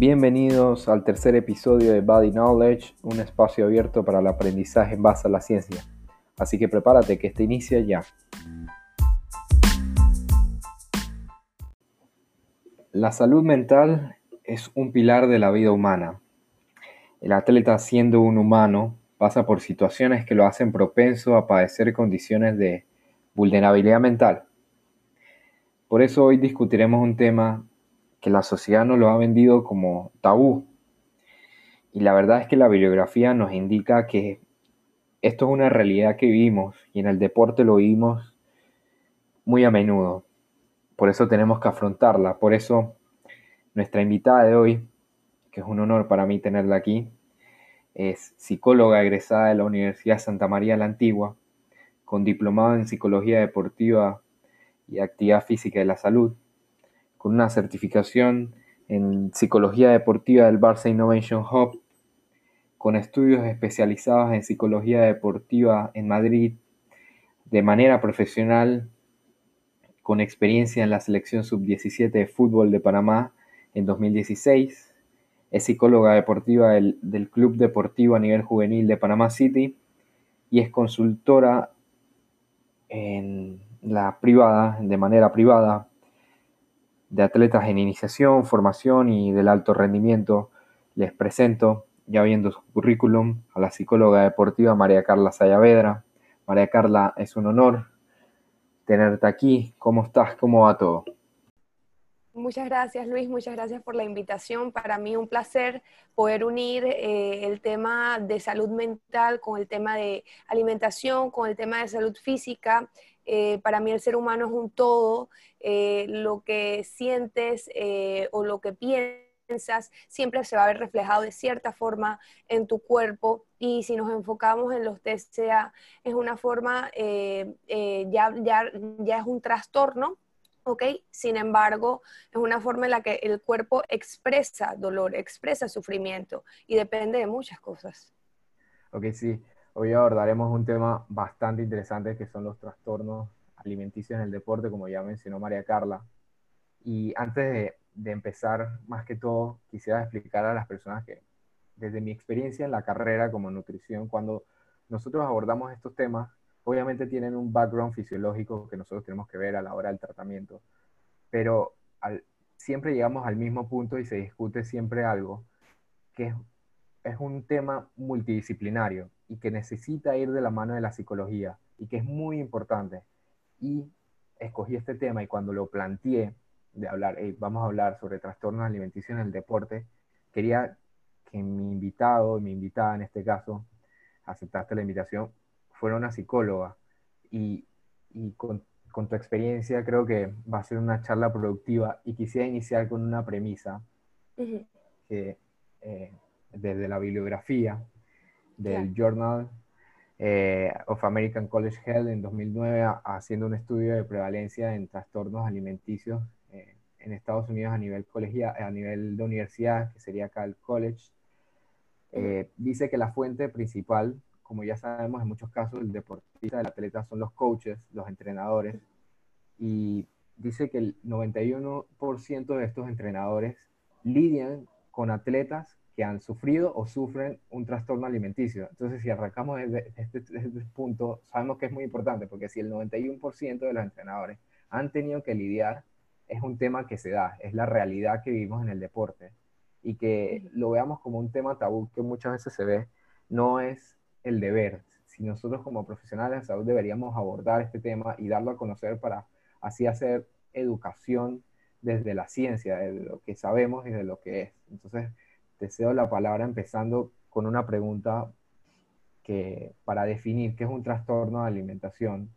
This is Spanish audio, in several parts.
Bienvenidos al tercer episodio de Body Knowledge, un espacio abierto para el aprendizaje en base a la ciencia. Así que prepárate que este inicia ya. La salud mental es un pilar de la vida humana. El atleta siendo un humano pasa por situaciones que lo hacen propenso a padecer condiciones de vulnerabilidad mental. Por eso hoy discutiremos un tema que la sociedad nos lo ha vendido como tabú. Y la verdad es que la bibliografía nos indica que esto es una realidad que vivimos y en el deporte lo vivimos muy a menudo. Por eso tenemos que afrontarla. Por eso nuestra invitada de hoy, que es un honor para mí tenerla aquí, es psicóloga egresada de la Universidad Santa María la Antigua, con diplomado en psicología deportiva y actividad física de la salud, con una certificación en psicología deportiva del Barça Innovation Hub, con estudios especializados en psicología deportiva en Madrid, de manera profesional, con experiencia en la selección sub-17 de fútbol de Panamá en 2016. Es psicóloga deportiva del, del, Club Deportivo a nivel juvenil de Panamá City y es consultora en la privada, de manera privada, de atletas en iniciación, formación y del alto rendimiento. Les presento, ya viendo su currículum, a la psicóloga deportiva María Carla Sayavedra. María Carla, es un honor tenerte aquí. ¿Cómo estás? ¿Cómo va todo? Muchas gracias Luis, muchas gracias por la invitación. Para mí un placer poder unir eh, el tema de salud mental con el tema de alimentación, con el tema de salud física. Eh, para mí el ser humano es un todo. Eh, lo que sientes o lo que piensas siempre se va a ver reflejado de cierta forma en tu cuerpo y si nos enfocamos en los TCA es una forma, ya, ya, ya es un trastorno ¿ok? Sin embargo, es una forma en la que el cuerpo expresa dolor, expresa sufrimiento y depende de muchas cosas. Ok, sí. Hoy abordaremos un tema bastante interesante que son los trastornos alimenticios en el deporte, como ya mencionó María Carla. Y antes de, de empezar, más que todo, quisiera explicar a las personas que, desde mi experiencia en la carrera como nutrición, cuando nosotros abordamos estos temas, obviamente tienen un background fisiológico que nosotros tenemos que ver a la hora del tratamiento, pero siempre llegamos al mismo punto y se discute siempre algo, que es, es un tema multidisciplinario y que necesita ir de la mano de la psicología y que es muy importante. Y escogí este tema y cuando lo planteé de hablar, vamos a hablar sobre trastornos alimenticios en el deporte, quería que mi invitado, mi invitada en este caso, aceptaste la invitación, fuera una psicóloga y, y con, con, tu experiencia creo que va a ser una charla productiva y quisiera iniciar con una premisa que eh, desde la bibliografía del Journal eh, of American College Health en 2009 haciendo un estudio de prevalencia en trastornos alimenticios eh, en Estados Unidos a nivel colegial, a nivel de universidad, que sería acá el college, dice que la fuente principal como ya sabemos, en muchos casos el deportista, el atleta son los coaches, los entrenadores, y dice que el 91% de estos entrenadores lidian con atletas que han sufrido o sufren un trastorno alimenticio. Entonces, si arrancamos desde este, este, punto, sabemos que es muy importante, porque si el 91% de los entrenadores han tenido que lidiar, es un tema que se da, es la realidad que vivimos en el deporte. Y que lo veamos como un tema tabú que muchas veces se ve, no es el deber. Si nosotros como profesionales de salud deberíamos abordar este tema y darlo a conocer para así hacer educación desde la ciencia, de lo que sabemos y de lo que es. Entonces, te cedo la palabra empezando con una pregunta que para definir qué es un trastorno de alimentación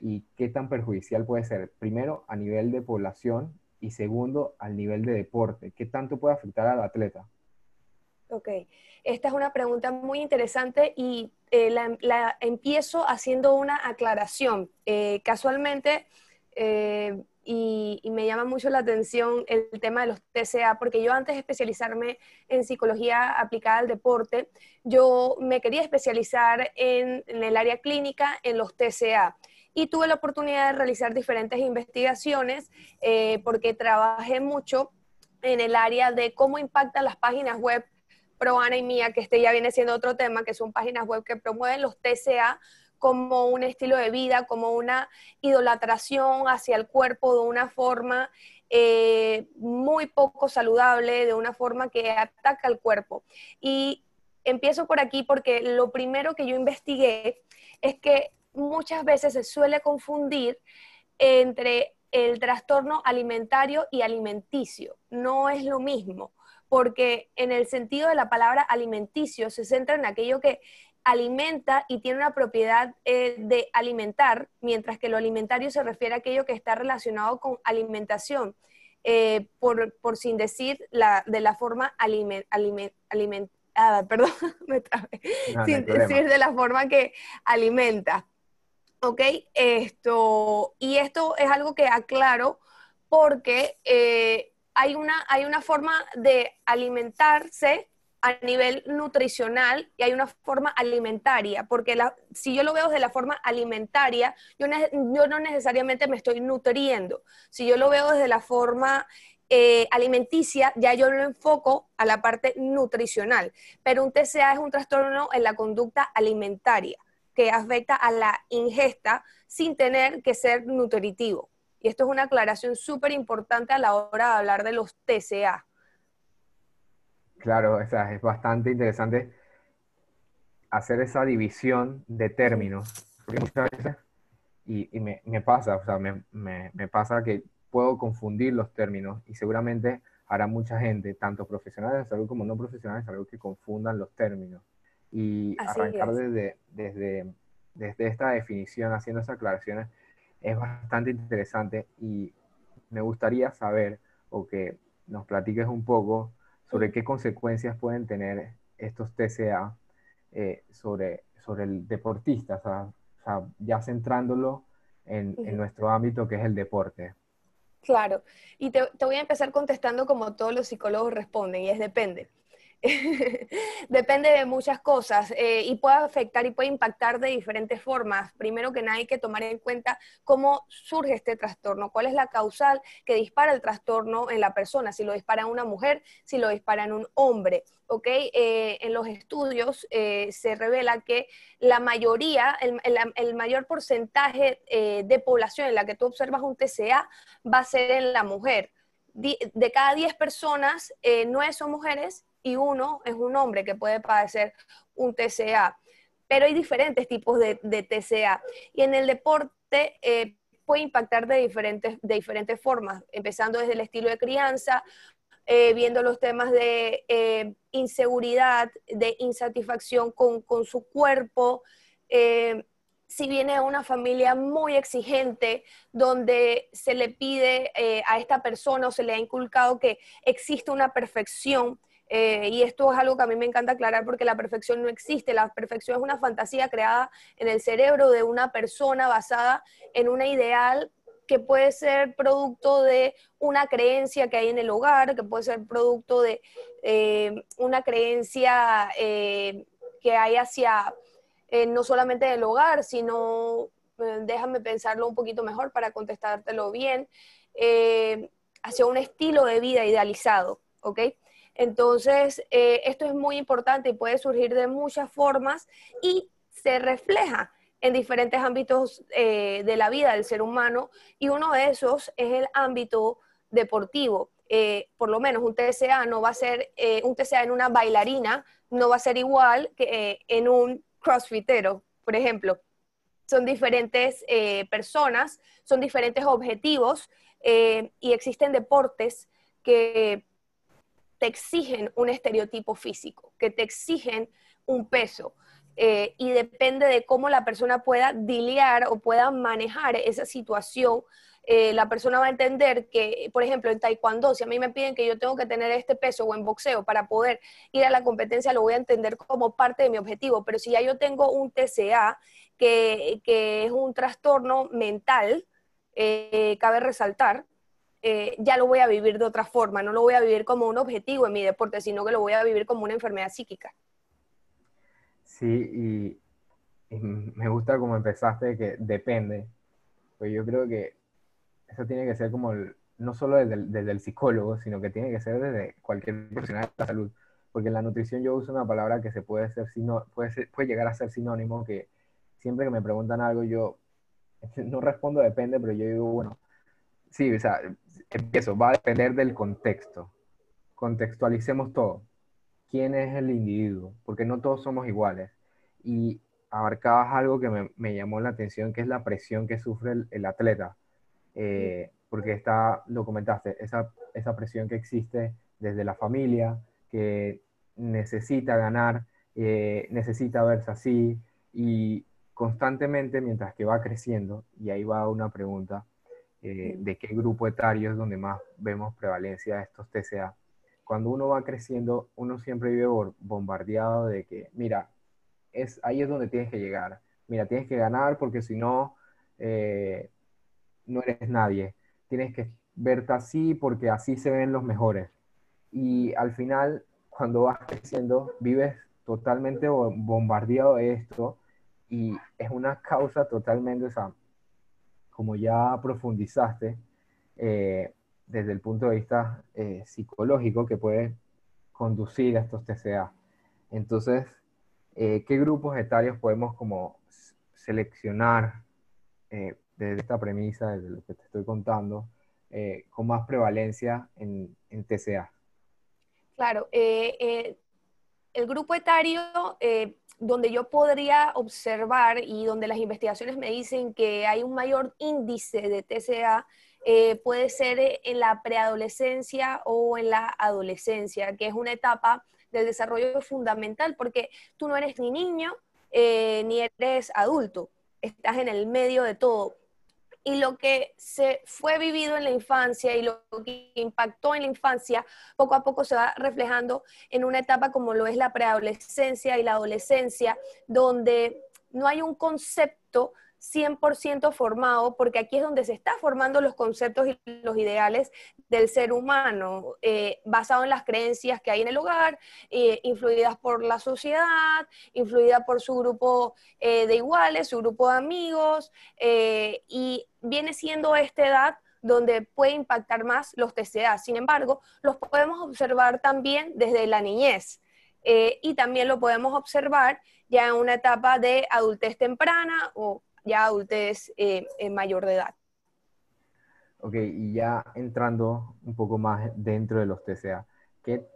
y qué tan perjudicial puede ser, primero a nivel de población y segundo al nivel de deporte, qué tanto puede afectar al atleta. Ok, esta es una pregunta muy interesante y eh, la, empiezo haciendo una aclaración. Eh, casualmente, eh, y, me llama mucho la atención el tema de los TCA, porque yo antes de especializarme en psicología aplicada al deporte, yo me quería especializar en, el área clínica en los TCA y tuve la oportunidad de realizar diferentes investigaciones porque trabajé mucho en el área de cómo impactan las páginas web pro Ana y mía, que este ya viene siendo otro tema, que son páginas web que promueven los TCA como un estilo de vida, como una idolatración hacia el cuerpo de una forma eh, muy poco saludable, de una forma que ataca al cuerpo. Y empiezo por aquí porque lo primero que yo investigué es que muchas veces se suele confundir entre el trastorno alimentario y alimenticio. No es lo mismo, porque en el sentido de la palabra alimenticio se centra en aquello que alimenta y tiene una propiedad eh, de alimentar, mientras que lo alimentario se refiere a aquello que está relacionado con alimentación, eh, por, sin decir la, de la forma aliment, alimentada, perdón, me sin decir de la forma que alimenta. ¿Ok? Esto, y esto es algo que aclaro porque eh, hay, una, hay una forma de alimentarse a nivel nutricional y hay una forma alimentaria, porque si yo lo veo desde la forma alimentaria, yo, yo, no necesariamente me estoy nutriendo. Si yo lo veo desde la forma eh, alimenticia, ya yo lo enfoco a la parte nutricional. Pero un TCA es un trastorno en la conducta alimentaria que afecta a la ingesta sin tener que ser nutritivo. Y esto es una aclaración súper importante a la hora de hablar de los TCA. Claro, es bastante interesante hacer esa división de términos, porque muchas veces, y, me, pasa, o sea, me, me, pasa que puedo confundir los términos y seguramente habrá mucha gente, tanto profesionales de salud como no profesionales de salud, que confundan los términos. Y arrancar desde, desde, desde esta definición, haciendo esas aclaraciones, es bastante interesante y me gustaría saber o que nos platiques un poco sobre qué consecuencias pueden tener estos TCA eh, sobre, sobre el deportista, o sea, ya centrándolo en, en, nuestro ámbito que es el deporte. Claro, y te, te, voy a empezar contestando como todos los psicólogos responden, y es depende. Depende de muchas cosas eh, y puede afectar y puede impactar de diferentes formas. Primero que nada hay que tomar en cuenta cómo surge este trastorno, cuál es la causal que dispara el trastorno en la persona, si lo dispara en una mujer, si lo dispara en un hombre. ¿okay? Eh, en los estudios eh, se revela que la mayoría, el, mayor porcentaje de población en la que tú observas un TCA va a ser en la mujer. De cada 10 personas, 9 son mujeres y uno es un hombre que puede padecer un TCA. Pero hay diferentes tipos de, TCA y en el deporte eh, puede impactar de diferentes, de diferentes formas, empezando desde el estilo de crianza, eh, viendo los temas de eh, inseguridad, de insatisfacción con, con su cuerpo. si viene a una familia muy exigente, donde se le pide a esta persona o se le ha inculcado que existe una perfección, eh, y esto es algo que a mí me encanta aclarar porque la perfección no existe. La perfección es una fantasía creada en el cerebro de una persona basada en una ideal que puede ser producto de una creencia que hay en el hogar, que puede ser producto de eh, una creencia eh, que hay hacia no solamente del hogar, sino, déjame pensarlo un poquito mejor para contestártelo bien, hacia un estilo de vida idealizado, ¿ok? Entonces, eh, esto es muy importante y puede surgir de muchas formas y se refleja en diferentes ámbitos eh, de la vida del ser humano y uno de esos es el ámbito deportivo. Eh, por lo menos un TCA no va a ser, un TCA en una bailarina no va a ser igual que en un crossfitero, por ejemplo. Son diferentes personas, son diferentes objetivos y existen deportes que te exigen un estereotipo físico, que te exigen un peso. Eh, y depende de cómo la persona pueda diliar o pueda manejar esa situación, eh, la persona va a entender que, por ejemplo, en taekwondo, si a mí me piden que yo tengo que tener este peso o en boxeo para poder ir a la competencia, lo voy a entender como parte de mi objetivo. Pero si ya yo tengo un TCA, que, es un trastorno mental, eh, cabe resaltar, eh, ya lo voy a vivir de otra forma, no lo voy a vivir como un objetivo en mi deporte, sino que lo voy a vivir como una enfermedad psíquica. Sí, y, me gusta como empezaste, que depende, pues yo creo que eso tiene que ser como no solo desde el, psicólogo, sino que tiene que ser desde cualquier profesional de la salud. Porque en la nutrición yo uso una palabra que se puede, ser, puede, puede llegar a ser sinónimo, que siempre que me preguntan algo, yo no respondo depende, pero yo digo, bueno, sí, o sea, empiezo, va a depender del contexto. Contextualicemos todo. ¿Quién es el individuo? Porque no todos somos iguales. Y abarcabas algo que me, llamó la atención, que es la presión que sufre el, atleta. Eh, porque está, lo comentaste, esa, esa presión que existe desde la familia, que necesita ganar, eh, necesita verse así, y constantemente mientras que va creciendo, y ahí va una pregunta, eh, de qué grupo etario es donde más vemos prevalencia de estos TCA. Cuando uno va creciendo, uno siempre vive bombardeado de que, mira, es, ahí es donde tienes que llegar. Mira, tienes que ganar porque si no, eh, no eres nadie. Tienes que verte así porque así se ven los mejores. Y al final, cuando vas creciendo, vives totalmente bombardeado de esto y es una causa totalmente, o sea, como ya profundizaste, eh, desde el punto de vista eh, psicológico que puede conducir a estos TCA. Entonces, eh, ¿qué grupos etarios podemos como seleccionar desde esta premisa, desde lo que te estoy contando, con más prevalencia en, TCA? Claro, el grupo etario donde yo podría observar y donde las investigaciones me dicen que hay un mayor índice de TCA, eh, puede ser en la preadolescencia o en la adolescencia, que es una etapa del desarrollo fundamental, porque tú no eres ni niño eh, ni eres adulto, estás en el medio de todo y lo que se fue vivido en la infancia y lo que impactó en la infancia, poco a poco se va reflejando en una etapa como lo es la preadolescencia y la adolescencia, donde no hay un concepto 100% formado, porque aquí es donde se están formando los conceptos y los ideales del ser humano, eh, basado en las creencias que hay en el hogar, eh, influidas por la sociedad, influida por su grupo eh, de iguales, su grupo de amigos, y viene siendo esta edad donde puede impactar más los TCA. Sin embargo, los podemos observar también desde la niñez. y también lo podemos observar ya en una etapa de adultez temprana o ya adultez eh, mayor de edad. Ok, y ya entrando un poco más dentro de los TCA, ¿qué,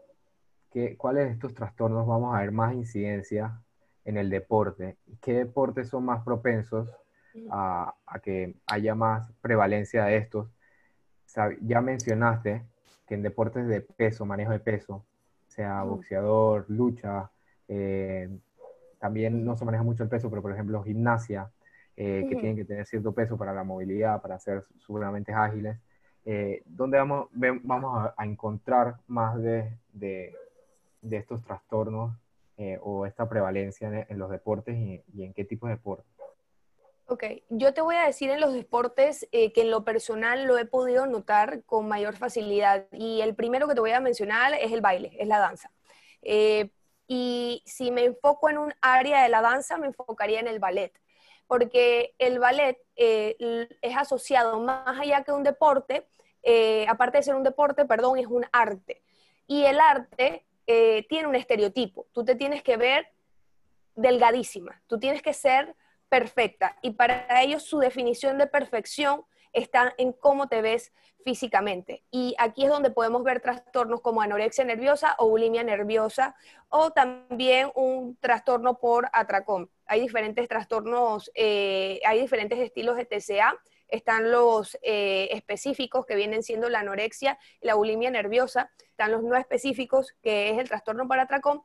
qué, cuáles de estos trastornos vamos a ver más incidencia en el deporte? ¿Qué deportes son más propensos a, a que haya más prevalencia de estos? Ya mencionaste que en deportes de peso, manejo de peso, sea boxeador, lucha, eh, también no se maneja mucho el peso, pero por ejemplo gimnasia, eh, que tienen que tener cierto peso para la movilidad, para ser seguramente ágiles. Eh, ¿Dónde vamos, vamos a, encontrar más de, de, de estos trastornos eh, o esta prevalencia en, los deportes y, en qué tipo de deportes? Ok, yo te voy a decir en los deportes que en lo personal lo he podido notar con mayor facilidad. Y el primero que te voy a mencionar es el baile, es la danza. y si me enfoco en un área de la danza, me enfocaría en el ballet porque el ballet eh, es asociado más allá que un deporte, eh, aparte de ser un deporte, perdón, es un arte. Y el arte eh, tiene un estereotipo. Tú te tienes que ver delgadísima, tú tienes que ser perfecta. Y para ellos su definición de perfección está en cómo te ves físicamente. Y aquí es donde podemos ver trastornos como anorexia nerviosa o bulimia nerviosa o también un trastorno por atracón. Hay diferentes trastornos, eh, hay diferentes estilos de TCA. Están los eh, específicos que vienen siendo la anorexia la bulimia nerviosa. Están los no específicos, que es el trastorno por atracón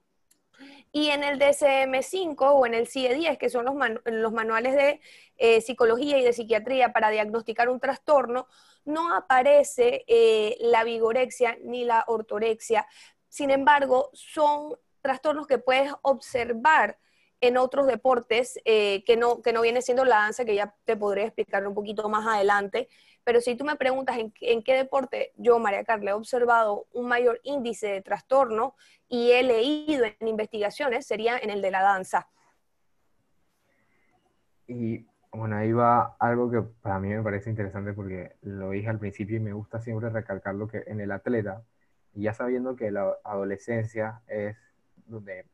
y en el DSM-5 o en el CIE-10, que son los, los manuales de eh, psicología y de psiquiatría para diagnosticar un trastorno, no aparece eh, la vigorexia ni la ortorexia. Sin embargo, son trastornos que puedes observar en otros deportes eh, que, no, que no viene siendo la danza, que ya te podré explicar un poquito más adelante, pero si tú me preguntas en, qué deporte yo, María Carla, he observado un mayor índice de trastorno y he leído en investigaciones, sería en el de la danza. Y, Bueno, ahí va algo que para mí me parece interesante porque lo dije al principio y me gusta siempre recalcar lo que en el atleta, ya sabiendo que la adolescencia es donde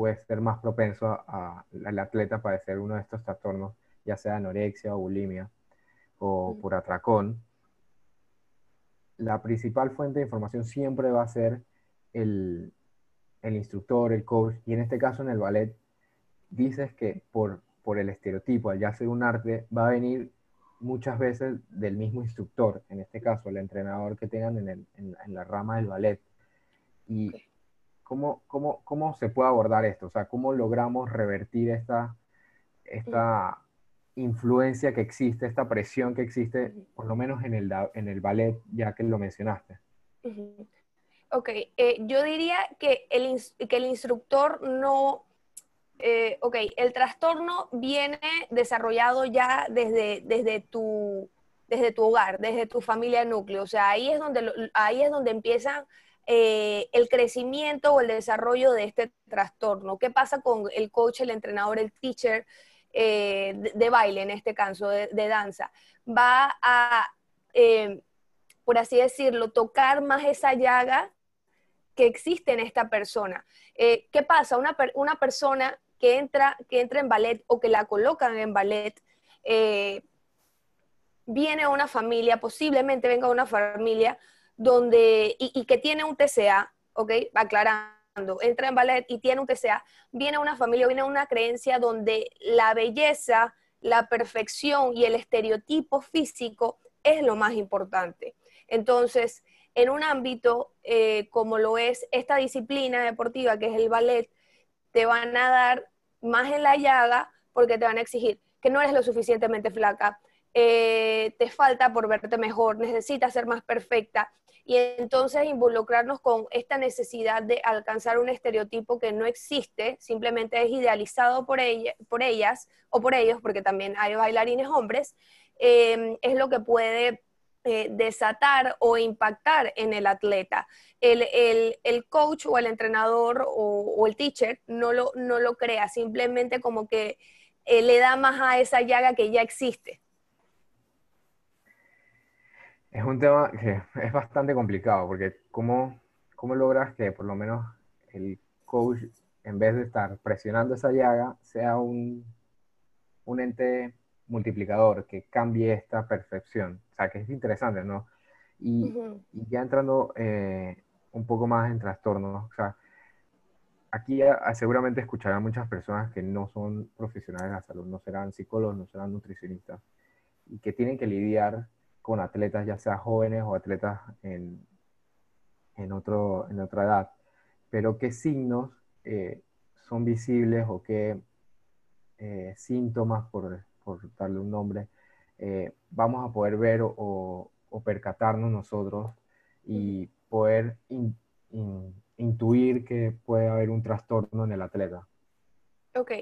puede ser más propenso al atleta a padecer uno de estos trastornos, ya sea anorexia o bulimia o por atracón, la principal fuente de información siempre va a ser el, el instructor, el coach, y en este caso en el ballet, dices que por, por el estereotipo, al ya ser un arte, va a venir muchas veces del mismo instructor, en este caso el entrenador que tengan en, el, en, la rama del ballet. Y ¿cómo, cómo, cómo, se puede abordar esto? O sea, ¿cómo logramos revertir esta, esta influencia que existe, esta presión que existe, por lo menos en el, en el ballet, ya que lo mencionaste? Ok, eh, yo diría que el, que el instructor no, eh, ok, el trastorno viene desarrollado ya desde, desde, tu, desde tu hogar, desde tu familia núcleo, o sea, ahí es donde, ahí es donde empieza eh, el crecimiento o el desarrollo de este trastorno. ¿Qué pasa con el coach, el entrenador, el teacher de, baile, en este caso, de, danza? Va a, por así decirlo, tocar más esa llaga que existe en esta persona. Eh, ¿Qué pasa? Una, una, persona que entra, que entra en ballet o que la colocan en ballet, eh, viene a una familia, posiblemente venga a una familia donde, y, que tiene un TCA, ¿ok? Aclarando, entra en ballet y tiene un TCA, viene una familia, viene una creencia donde la belleza, la perfección y el estereotipo físico es lo más importante. Entonces, en un ámbito eh, como lo es esta disciplina deportiva, que es el ballet, te van a dar más en la llaga porque te van a exigir que no eres lo suficientemente flaca, eh, te falta por verte mejor, necesitas ser más perfecta. Y entonces involucrarnos con esta necesidad de alcanzar un estereotipo que no existe, simplemente es idealizado por, por ellas o por ellos, porque también hay bailarines hombres, eh, es lo que puede eh, desatar o impactar en el atleta. El, coach o el entrenador o, el teacher no lo, no lo crea, simplemente como que eh, le da más a esa llaga que ya existe. Es un tema que es bastante complicado, porque ¿cómo, cómo logras que por lo menos el coach, en vez de estar presionando esa llaga, sea un, un ente multiplicador que cambie esta percepción. O sea, que es interesante, ¿no? Y, ya entrando eh, un poco más en trastornos, o sea, aquí seguramente escucharán muchas personas que no son profesionales de la salud, no serán psicólogos, no serán nutricionistas, y que tienen que lidiar con atletas, ya sea jóvenes o atletas en, en, otro, en otra edad. Pero qué signos eh, son visibles o qué eh, síntomas, por por darle un nombre, eh, vamos a poder ver o, percatarnos nosotros y poder intuir que puede haber un trastorno en el atleta. Ok,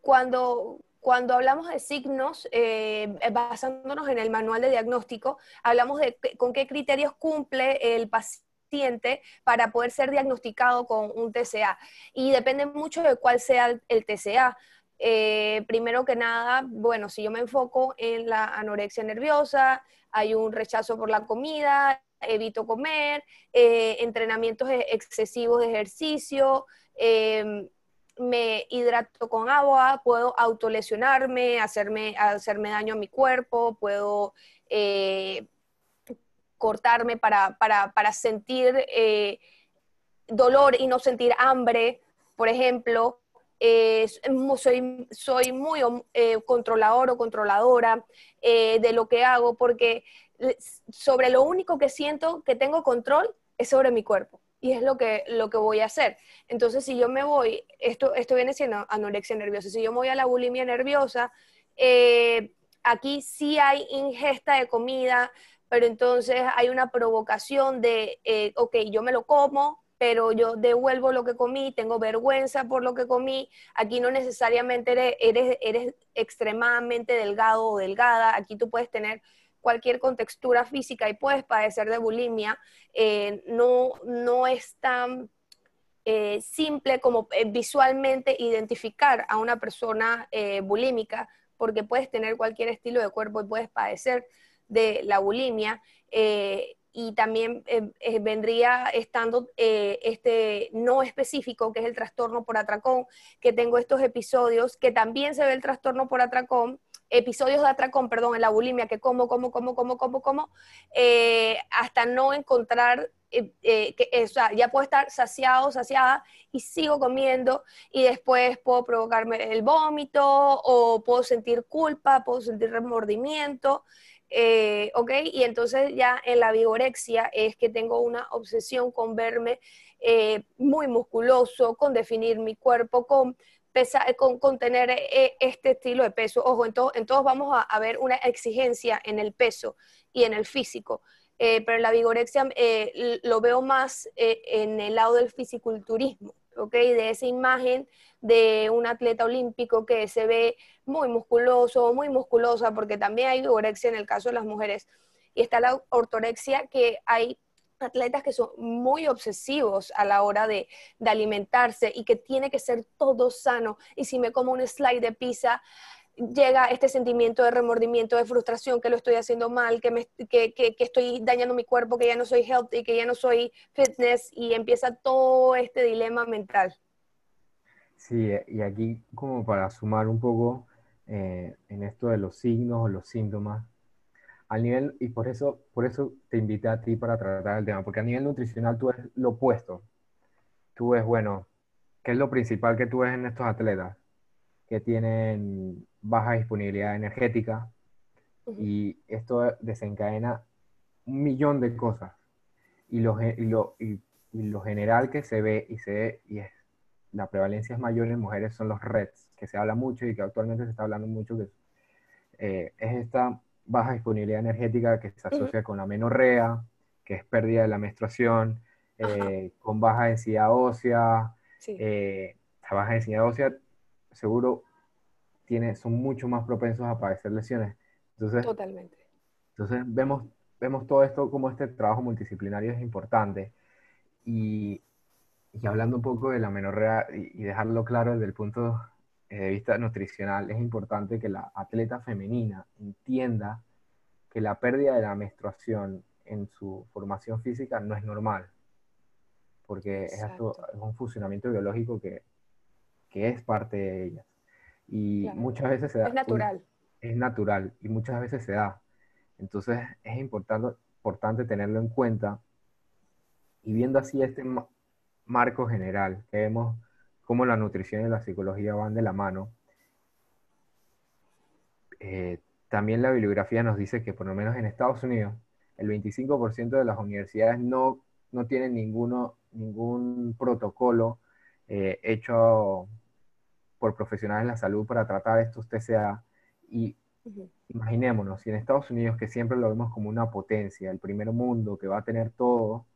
cuando, cuando hablamos de signos, eh, basándonos en el manual de diagnóstico, hablamos de con qué criterios cumple el paciente para poder ser diagnosticado con un TCA. Y depende mucho de cuál sea el TCA. Eh, primero que nada, bueno, si yo me enfoco en la anorexia nerviosa, hay un rechazo por la comida, evito comer, eh, entrenamientos e-, excesivos de ejercicio, em, me hidrato con agua, puedo autolesionarme, hacerme, hacerme daño a mi cuerpo, puedo eh, cortarme para, para sentir dolor y no sentir hambre, por ejemplo. Eh, soy, soy muy eh, controlador o controladora eh, de lo que hago porque sobre lo único que siento que tengo control es sobre mi cuerpo y es lo que, lo que voy a hacer. Entonces, si yo me voy, esto, esto viene siendo anorexia nerviosa, si yo me voy a la bulimia nerviosa, aquí sí hay ingesta de comida, pero entonces hay una provocación de, ok, yo me lo como, pero yo devuelvo lo que comí, tengo vergüenza por lo que comí. Aquí no necesariamente eres, eres, extremadamente delgado o delgada, aquí tú puedes tener cualquier contextura física y puedes padecer de bulimia. Eh, no, no es tan eh, simple como eh, visualmente identificar a una persona bulímica porque puedes tener cualquier estilo de cuerpo y puedes padecer de la bulimia. Eh, y también eh, eh, vendría estando este no específico, que es el trastorno por atracón, que tengo estos episodios, que también se ve el trastorno por atracón, episodios de atracón, perdón, en la bulimia, que como, como, como, como, como, como, hasta no encontrar que, o sea, ya puedo estar saciado, saciada y sigo comiendo y después puedo provocarme el vómito o puedo sentir culpa, puedo sentir remordimiento. Eh, ¿ok? Y entonces ya en la vigorexia es que tengo una obsesión con verme eh, muy musculoso, con definir mi cuerpo, con, con, con tener eh, este estilo de peso. Ojo, en, en todos vamos a, ver una exigencia en el peso y en el físico. pero la vigorexia lo veo más en el lado del fisiculturismo, ¿ok? De esa imagen de un atleta olímpico que se ve muy musculoso, muy musculosa, porque también hay orexia en el caso de las mujeres. Y está la ortorexia, que hay atletas que son muy obsesivos a la hora de, alimentarse y que tiene que ser todo sano. Y si me como un slide de pizza, llega este sentimiento de remordimiento, de frustración, que lo estoy haciendo mal, que, me, que, estoy dañando mi cuerpo, que ya no soy healthy, que ya no soy fitness, y empieza todo este dilema mental. Sí, y aquí como para sumar un poco eh, en esto de los signos o los síntomas, al nivel, y por eso, por eso te invité a ti para tratar el tema, porque a nivel nutricional tú ves lo opuesto. Tú ves, bueno, ¿qué es lo principal que tú ves en estos atletas? Que tienen baja disponibilidad energética y esto desencadena un millón de cosas. Y lo, y lo, y lo general que se ve y se ve, y es la prevalencia es mayor en mujeres son los REDS, que se habla mucho y que actualmente se está hablando mucho, que eh, es esta baja disponibilidad energética que se asocia con la menorrea, que es pérdida de la menstruación, eh, con baja densidad ósea. Eh, la baja densidad ósea seguro tiene, son mucho más propensos a padecer lesiones. Entonces, Totalmente. Entonces vemos, vemos todo esto como este trabajo multidisciplinario es importante. Y y hablando un poco de la menorrea y, dejarlo claro desde el punto eh, de vista nutricional, es importante que la atleta femenina entienda que la pérdida de la menstruación en su formación física no es normal, porque es, un funcionamiento biológico que, que, es parte de ella. Y muchas veces se da... Es natural. es natural y muchas veces se da. Entonces es importante, importante tenerlo en cuenta y viendo así este, marco general, que vemos cómo la nutrición y la psicología van de la mano. Eh, también la bibliografía nos dice que por lo menos en Estados Unidos el 25% de las universidades no, no tienen ninguno, ningún protocolo eh, hecho por profesionales de la salud para tratar estos TCA. Y imaginémonos, si en Estados Unidos, que siempre lo vemos como una potencia, el primer mundo que va a tener todo,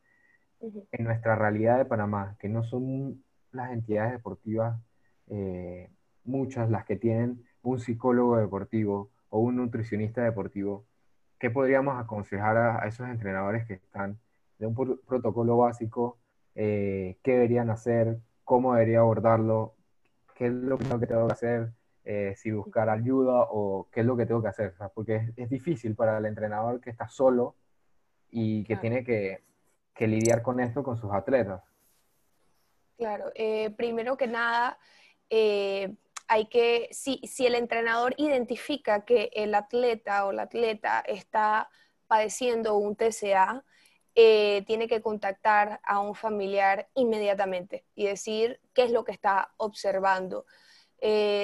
en nuestra realidad de Panamá, que no son las entidades deportivas, eh, muchas las que tienen un psicólogo deportivo o un nutricionista deportivo, ¿qué podríamos aconsejar a, esos entrenadores que están de un protocolo básico? Eh, ¿Qué deberían hacer? ¿Cómo debería abordarlo? ¿Qué es lo que tengo que hacer? Eh, si buscar ayuda o qué es lo que tengo que hacer, porque es, difícil para el entrenador que está solo y que tiene que que lidiar con esto con sus atletas? Claro, eh, primero que nada, eh, hay que, si, si el entrenador identifica que el atleta o la atleta está padeciendo un TCA, eh, tiene que contactar a un familiar inmediatamente y decir qué es lo que está observando.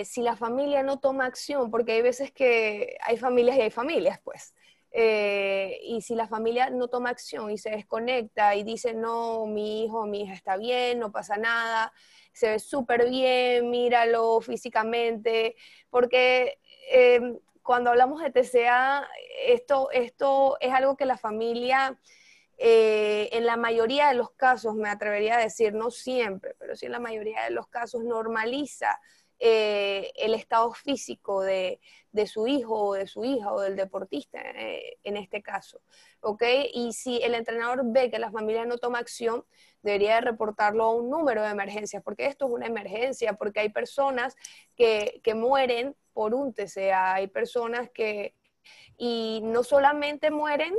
si la familia no toma acción, porque hay veces que hay familias y hay familias, pues. Eh, y si la familia no toma acción y se desconecta y dice, no, mi hijo, mi hija está bien, no pasa nada, se ve súper bien, míralo físicamente, porque eh, cuando hablamos de TCA, esto, esto es algo que la familia, eh, en la mayoría de los casos, me atrevería a decir, no siempre, pero sí en la mayoría de los casos normaliza eh, el estado físico de, su hijo o de su hija o del deportista eh, en este caso. Y si el entrenador ve que la familia no toma acción, debería reportarlo a un número de emergencias, porque esto es una emergencia, porque hay personas que, mueren por un TCA, hay personas que, y no solamente mueren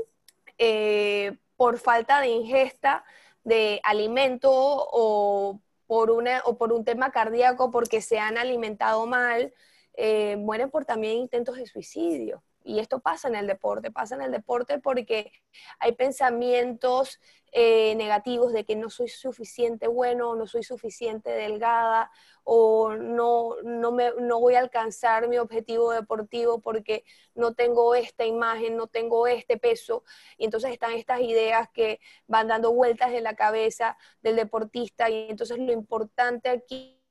eh, por falta de ingesta de alimento o por, una, o por un tema cardíaco porque se han alimentado mal, eh, mueren por también intentos de suicidio. Y esto pasa en el deporte, pasa en el deporte porque hay pensamientos eh, negativos de que no soy suficiente bueno, no soy suficiente delgada, o no, no, me, no voy a alcanzar mi objetivo deportivo porque no tengo esta imagen, no tengo este peso. Y entonces están estas ideas que van dando vueltas en la cabeza del deportista. Y entonces lo importante aquí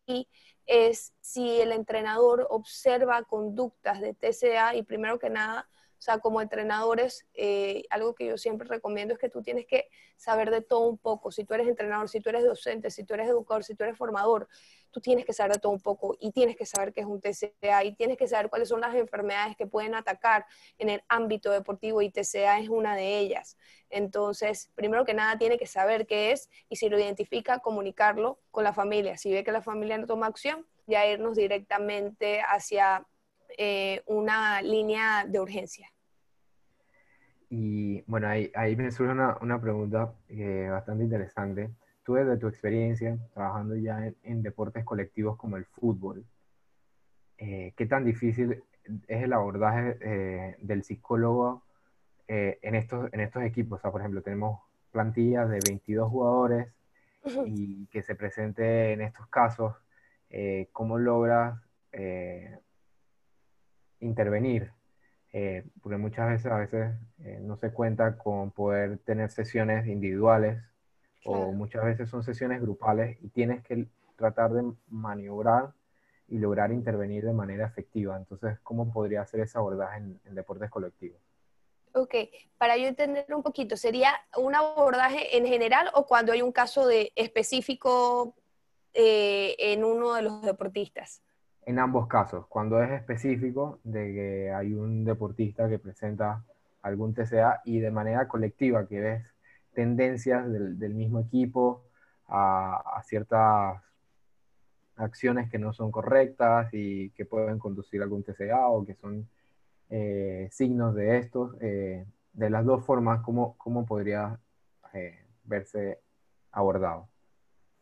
es si el entrenador observa conductas de TCA y primero que nada, sea, como entrenadores, eh, algo que yo siempre recomiendo es que tú tienes que saber de todo un poco. Si tú eres entrenador, si tú eres docente, si tú eres educador, si tú eres formador, tú tienes que saber de todo un poco y tienes que saber qué es un TCA y tienes que saber cuáles son las enfermedades que pueden atacar en el ámbito deportivo y TCA es una de ellas. Entonces, primero que nada, tiene que saber qué es y si lo identifica, comunicarlo con la familia. Si ve que la familia no toma acción, ya irnos directamente hacia eh, una línea de urgencia. Y bueno, ahí, ahí me surge una, una pregunta eh, bastante interesante. Tú desde tu experiencia trabajando ya en, deportes colectivos como el fútbol, eh, ¿qué tan difícil es el abordaje del psicólogo en, estos, en estos equipos? O sea, por ejemplo, tenemos plantillas de 22 jugadores y que se presente en estos casos eh, cómo logras eh, intervenir, eh, porque muchas veces a veces no se cuenta con poder tener sesiones individuales o muchas veces son sesiones grupales y tienes que tratar de maniobrar y lograr intervenir de manera efectiva. Entonces, ¿cómo podría hacer ese abordaje en, deportes colectivos? Ok, para yo entender un poquito, ¿sería un abordaje en general o cuando hay un caso de específico eh, en uno de los deportistas? En ambos casos, cuando es específico de que hay un deportista que presenta algún TCA y de manera colectiva, que ves tendencias del, mismo equipo a, ciertas acciones que no son correctas y que pueden conducir a algún TCA o que son eh, signos de estos. Eh, de las dos formas, ¿cómo, cómo podría verse abordado?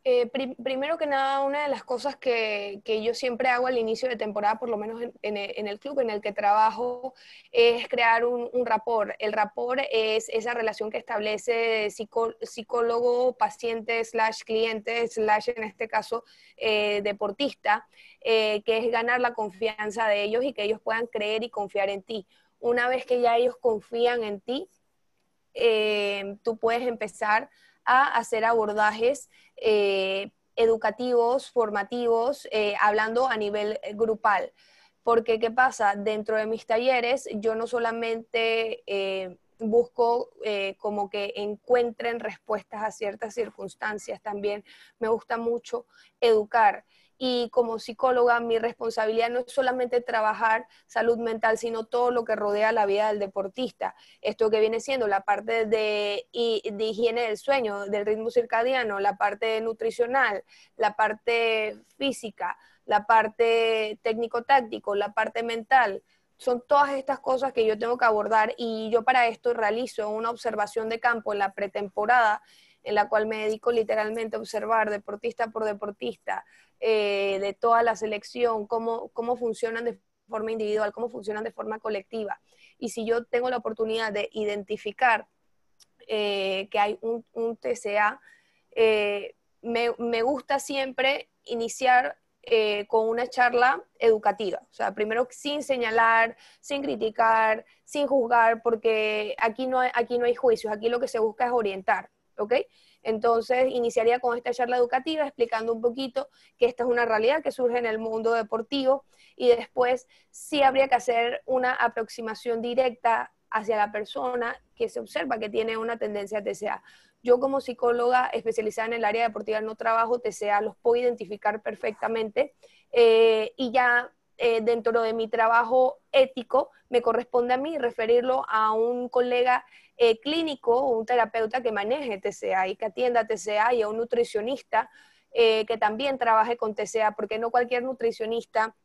Eh, primero que nada, una de las cosas que, yo siempre hago al inicio de temporada, por lo menos en, el club en el que trabajo, es crear un, un rapport. El rapport es esa relación que establece psicólogo, paciente, slash cliente, slash en este caso eh, deportista, eh, que es ganar la confianza de ellos y que ellos puedan creer y confiar en ti. Una vez que ya ellos confían en ti, tú puedes empezar a hacer abordajes eh, educativos, formativos, eh, hablando a nivel eh, grupal. Porque, ¿qué pasa? Dentro de mis talleres, yo no solamente busco como que encuentren respuestas a ciertas circunstancias, también me gusta mucho educar y como psicóloga mi responsabilidad no es solamente trabajar salud mental, sino todo lo que rodea la vida del deportista. Esto que viene siendo la parte de, de higiene del sueño, del ritmo circadiano, la parte nutricional, la parte física, la parte técnico-táctico, la parte mental. Son todas estas cosas que yo tengo que abordar y yo para esto realizo una observación de campo en la pretemporada en la cual me dedico literalmente a observar deportista por deportista, eh, de toda la selección, cómo, cómo funcionan de forma individual, cómo funcionan de forma colectiva. Y si yo tengo la oportunidad de identificar eh, que hay un, un TCA, eh, me, me, gusta siempre iniciar con una charla educativa. O sea, primero sin señalar, sin criticar, sin juzgar, porque aquí no aquí no hay juicios, aquí lo que se busca es orientar. ¿Ok? Entonces, iniciaría con esta charla educativa explicando un poquito que esta es una realidad que surge en el mundo deportivo y después sí habría que hacer una aproximación directa hacia la persona que se observa que tiene una tendencia a TCA. Yo como psicóloga especializada en el área deportiva no trabajo TCA, los puedo identificar perfectamente eh, y ya eh, dentro de mi trabajo ético me corresponde a mí referirlo a un colega eh, clínico o un terapeuta que maneje TCA y que atienda TCA y a un nutricionista que también trabaje con TCA, porque no cualquier nutricionista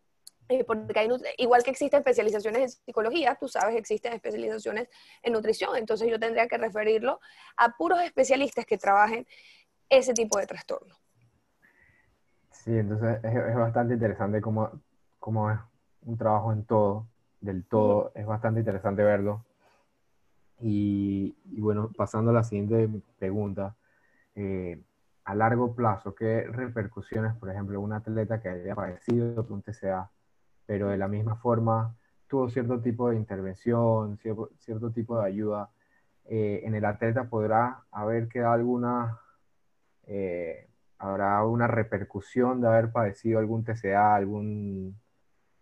porque hay, igual que existen especializaciones en psicología, tú sabes, existen especializaciones en nutrición, entonces yo tendría que referirlo a puros especialistas que trabajen ese tipo de trastorno. Sí, entonces es, bastante interesante cómo, cómo, es un trabajo en todo, del todo, es bastante interesante verlo. Y, bueno, pasando a la siguiente pregunta, eh, a largo plazo, ¿qué repercusiones, por ejemplo, un atleta que haya padecido un TCA pero de la misma forma tuvo cierto tipo de intervención, cierto, tipo de ayuda, eh, en el atleta podrá haber quedado alguna, eh, habrá una repercusión de haber padecido algún TCA, algún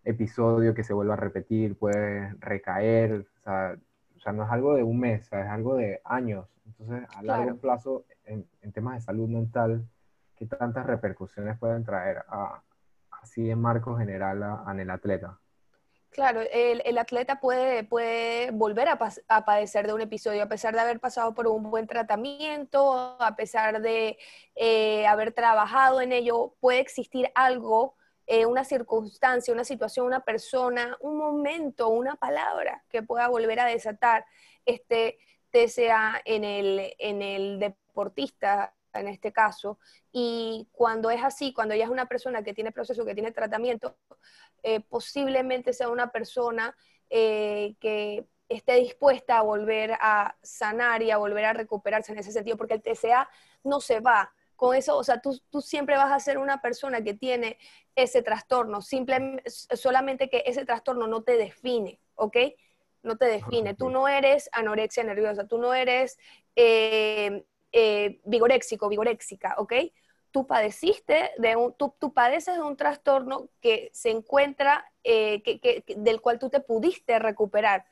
episodio que se vuelva a repetir, puede recaer, o sea, no es algo de un mes, es algo de años. Entonces, a largo plazo, en, en, temas de salud mental, ¿qué tantas repercusiones pueden traer a, así en marco general en el atleta. Claro, el, atleta puede, puede volver a, padecer de un episodio a pesar de haber pasado por un buen tratamiento, a pesar de eh, haber trabajado en ello, puede existir algo, eh, una circunstancia, una situación, una persona, un momento, una palabra que pueda volver a desatar este TCA en el, en el deportista en este caso, y cuando es así, cuando ella es una persona que tiene proceso, que tiene tratamiento, eh, posiblemente sea una persona eh, que esté dispuesta a volver a sanar y a volver a recuperarse en ese sentido, porque el TCA no se va. Con eso, o sea, tú, tú siempre vas a ser una persona que tiene ese trastorno, simplemente, solamente que ese trastorno no te define, ¿ok? No te define. Tú no eres anorexia nerviosa, tú no eres eh, eh, vigoréxico, vigoréxica, ¿ok? Tú padeciste de un, tú, padeces de un trastorno que se encuentra, eh, que, del cual tú te pudiste recuperar.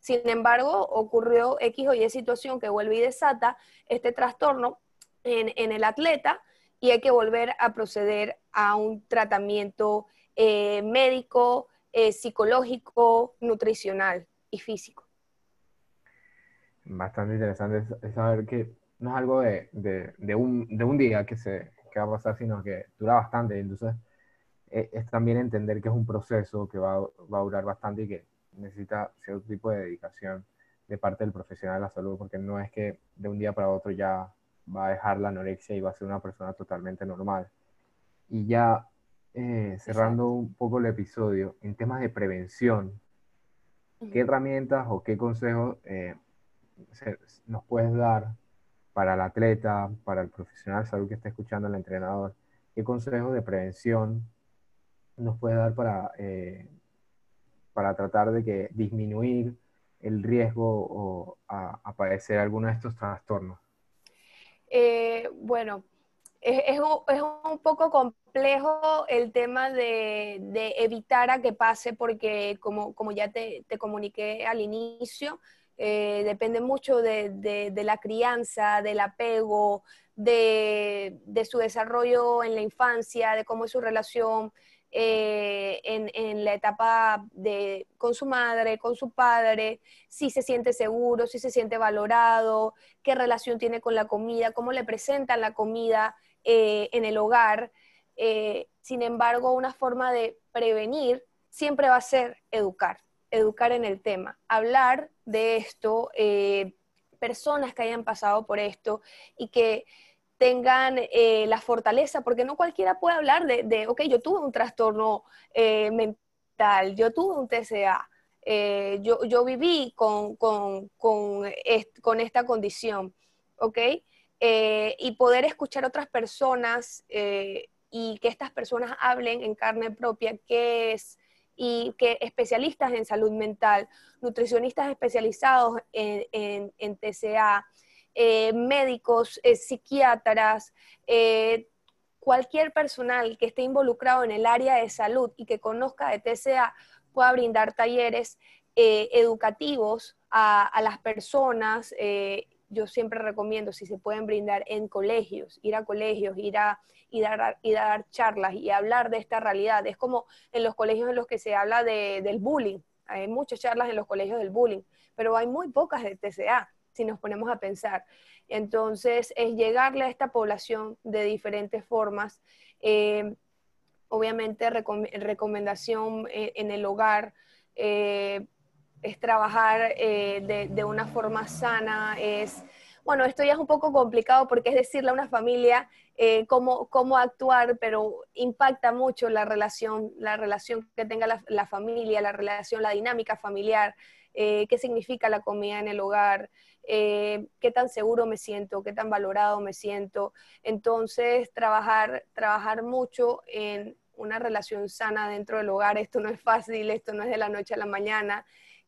Sin embargo, ocurrió X o Y situación que vuelve y desata este trastorno en, el atleta y hay que volver a proceder a un tratamiento eh, médico, psicológico, nutricional y físico. Bastante interesante saber que no es algo de, de, un, de un, día que, se, que va a pasar, sino que dura bastante. Entonces, es, es también entender que es un proceso que va, va, a durar bastante y que necesita cierto tipo de dedicación de parte del profesional de la salud, porque no es que de un día para otro ya va a dejar la anorexia y va a ser una persona totalmente normal. Y ya eh, cerrando un poco el episodio, en temas de prevención, ¿qué herramientas o qué consejos eh, nos puedes dar para el atleta, para el profesional de salud que está escuchando al entrenador, ¿qué consejos de prevención nos puede dar para, eh, para tratar de que disminuir el riesgo o a, padecer alguno de estos trastornos? Eh, bueno, es, un, poco complejo el tema de, evitar a que pase porque como, ya te, comuniqué al inicio, eh, depende mucho de, la crianza, del apego, de, su desarrollo en la infancia, de cómo es su relación eh, en, la etapa de, con su madre, con su padre, si se siente seguro, si se siente valorado, qué relación tiene con la comida, cómo le presentan la comida eh, en el hogar. sin embargo, una forma de prevenir siempre va a ser educar educar en el tema, hablar de esto, eh, personas que hayan pasado por esto y que tengan eh, la fortaleza, porque no cualquiera puede hablar de, ok, yo tuve un trastorno eh, mental, yo tuve un TCA, yo, yo, viví con, con, con, con, esta condición, ¿ok? y poder escuchar otras personas y que estas personas hablen en carne propia qué es y que especialistas en salud mental, nutricionistas especializados en, en, TCA, eh, médicos, eh, psiquiatras, eh, cualquier personal que esté involucrado en el área de salud y que conozca de TCA pueda brindar talleres educativos a, las personas, yo siempre recomiendo si se pueden brindar en colegios, ir a colegios, ir a dar charlas y hablar de esta realidad. Es como en los colegios en los que se habla de, del bullying. Hay muchas charlas en los colegios del bullying, pero hay muy pocas de TCA, si nos ponemos a pensar. Entonces, es llegarle a esta población de diferentes formas. Eh, obviamente, recomendación eh, en el hogar. Eh, es trabajar de, de, una forma sana, es bueno, esto ya es un poco complicado porque es decirle a una familia cómo, cómo, actuar, pero impacta mucho la relación, la relación que tenga la, familia, la relación, la dinámica familiar, eh, qué significa la comida en el hogar, eh, qué tan seguro me siento, qué tan valorado me siento. Entonces, trabajar, trabajar mucho en una relación sana dentro del hogar, esto no es fácil, esto no es de la noche a la mañana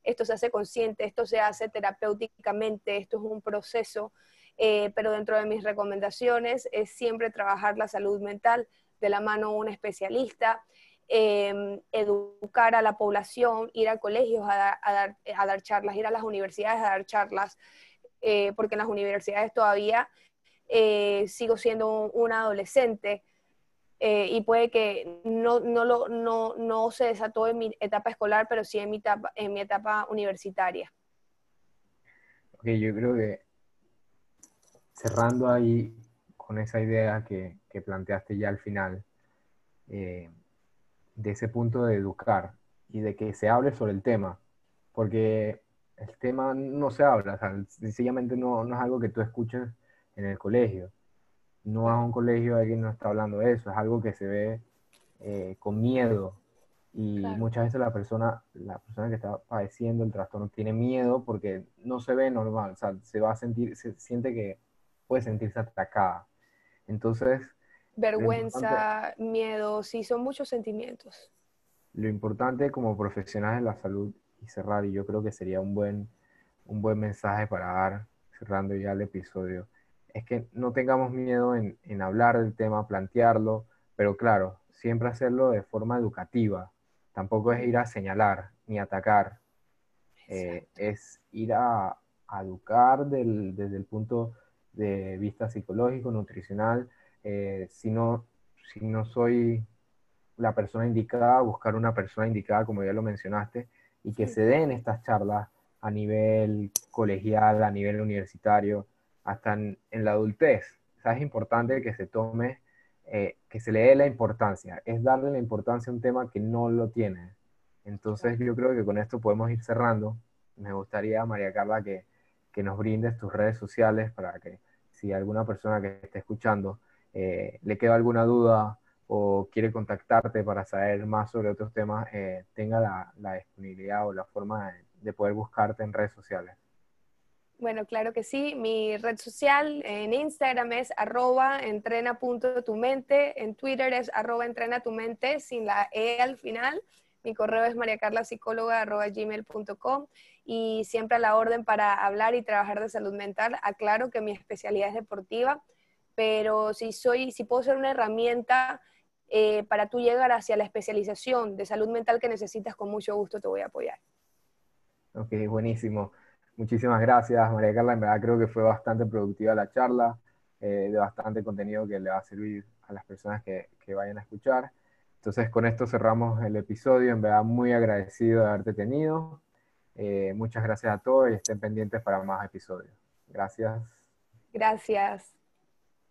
esto se hace consciente, esto se hace terapéuticamente, esto es un proceso, eh, pero dentro de mis recomendaciones es siempre trabajar la salud mental de la mano de un especialista, em, educar a la población, ir a colegios a, dar, charlas, ir a las universidades a dar charlas, eh, porque en las universidades todavía eh, sigo siendo una adolescente, eh, y puede que no, lo, no, se desató en mi etapa escolar, pero sí en mi etapa, en mi etapa universitaria. Ok, yo creo que cerrando ahí con esa idea que, que planteaste ya al final, eh, de ese punto de educar y de que se hable sobre el tema, porque el tema no se habla, sencillamente no, no es algo que tú escuches en el colegio. No a un colegio alguien no está hablando de eso, es algo que se ve eh, con miedo. Y muchas veces la persona, la persona que está padeciendo el trastorno tiene miedo porque no se ve normal, o sea, se va a sentir, se siente que puede sentirse atacada. Entonces... Vergüenza, miedo, sí, son muchos sentimientos. Lo importante como profesionales de la salud y cerrar, y yo creo que sería un buen, un buen mensaje para dar, cerrando ya el episodio, es que no tengamos miedo en, hablar del tema, plantearlo, pero claro, siempre hacerlo de forma educativa. Tampoco es ir a señalar ni atacar, eh, es ir a, educar desde el punto de vista psicológico, nutricional. Eh, si, no, si no soy la persona indicada, buscar una persona indicada, como ya lo mencionaste, y que se den estas charlas a nivel colegial, a nivel universitario, hasta en, la adultez. es importante que se tome, eh, que se le dé la importancia. Es darle la importancia a un tema que no lo tiene. Entonces yo creo que con esto podemos ir cerrando. Me gustaría, María Carla, que, que nos brindes tus redes sociales para que si alguna persona que esté escuchando eh, le queda alguna duda o quiere contactarte para saber más sobre otros temas, eh, tenga la, la, disponibilidad o la forma de poder buscarte en redes sociales. Bueno, claro que sí. Mi red social en Instagram es arroba entrena.tumente, en Twitter es arroba entrena tu mente sin la E al final. Mi correo es mariacarlasicóloga.gmail.com y siempre a la orden para hablar y trabajar de salud mental. Aclaro que mi especialidad es deportiva, pero si, soy, si puedo ser una herramienta eh, para tú llegar hacia la especialización de salud mental que necesitas, con mucho gusto te voy a apoyar. Ok, buenísimo. Muchísimas gracias, María Carla. En verdad creo que fue bastante productiva la charla, eh, de bastante contenido que le va a servir a las personas que, vayan a escuchar. Entonces, con esto cerramos el episodio. En verdad, muy agradecido de haberte tenido. Eh, muchas gracias a todos y estén pendientes para más episodios. Gracias. Gracias.